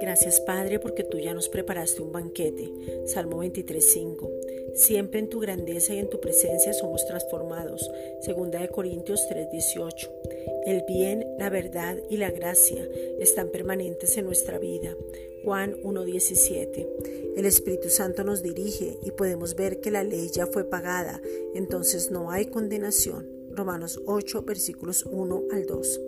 Gracias Padre porque tú ya nos preparaste un banquete. Salmo 23.5. Siempre en tu grandeza y en tu presencia somos transformados. Segunda de Corintios 3.18. El bien, la verdad y la gracia están permanentes en nuestra vida. Juan 1.17. El Espíritu Santo nos dirige y podemos ver que la ley ya fue pagada, entonces no hay condenación. Romanos 8, versículos 1 al 2.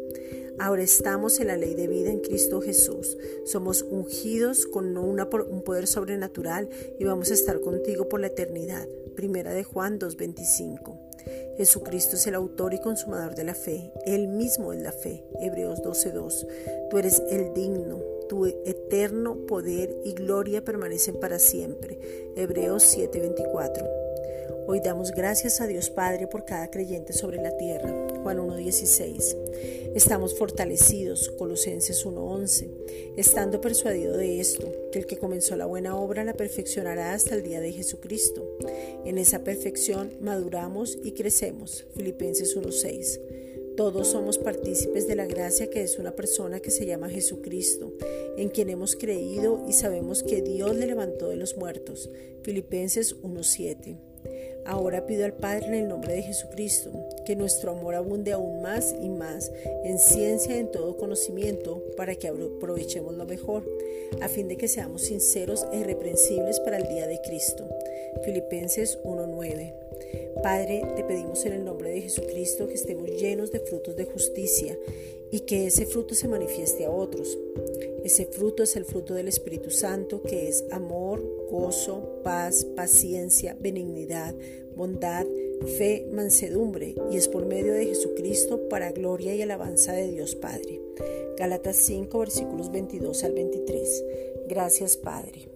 Ahora estamos en la ley de vida en Cristo Jesús. Somos ungidos con un poder sobrenatural y vamos a estar contigo por la eternidad. Primera de Juan 2.25. Jesucristo es el autor y consumador de la fe. Él mismo es la fe. Hebreos 12.2. Tú eres el digno. Tu eterno poder y gloria permanecen para siempre. Hebreos 7:24. Hoy damos gracias a Dios Padre por cada creyente sobre la tierra. Juan 1.16. Estamos fortalecidos. Colosenses 1.11. Estando persuadido de esto, que el que comenzó la buena obra la perfeccionará hasta el día de Jesucristo. En esa perfección maduramos y crecemos. Filipenses 1.6. Todos somos partícipes de la gracia que es una persona que se llama Jesucristo, en quien hemos creído y sabemos que Dios le levantó de los muertos. Filipenses 1.7. Ahora pido al Padre en el nombre de Jesucristo que nuestro amor abunde aún más y más en ciencia en todo conocimiento para que aprovechemos lo mejor, a fin de que seamos sinceros e irreprensibles para el día de Cristo. Filipenses 1:9. Padre, te pedimos en el nombre de Jesucristo que estemos llenos de frutos de justicia y que ese fruto se manifieste a otros. Ese fruto es el fruto del Espíritu Santo, que es amor, gozo, paz, paciencia, benignidad, bondad, fe, mansedumbre, y es por medio de Jesucristo para gloria y alabanza de Dios Padre. Gálatas 5, versículos 22 al 23. Gracias, Padre.